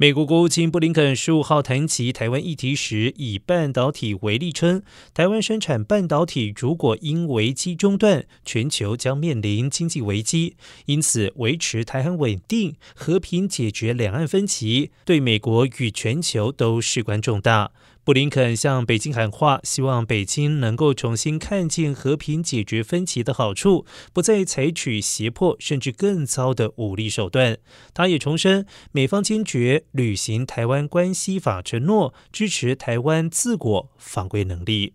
美国国务卿布林肯十五号谈及台湾议题时，以半导体为例称，台湾生产半导体如果因危机中断，全球将面临经济危机。因此，维持台湾稳定、和平解决两岸分歧，对美国与全球都事关重大。布林肯向北京喊话，希望北京能够重新看见和平解决分歧的好处，不再采取胁迫甚至更糟的武力手段。他也重申，美方坚决履行《台湾关系法》承诺，支持台湾自国防卫能力。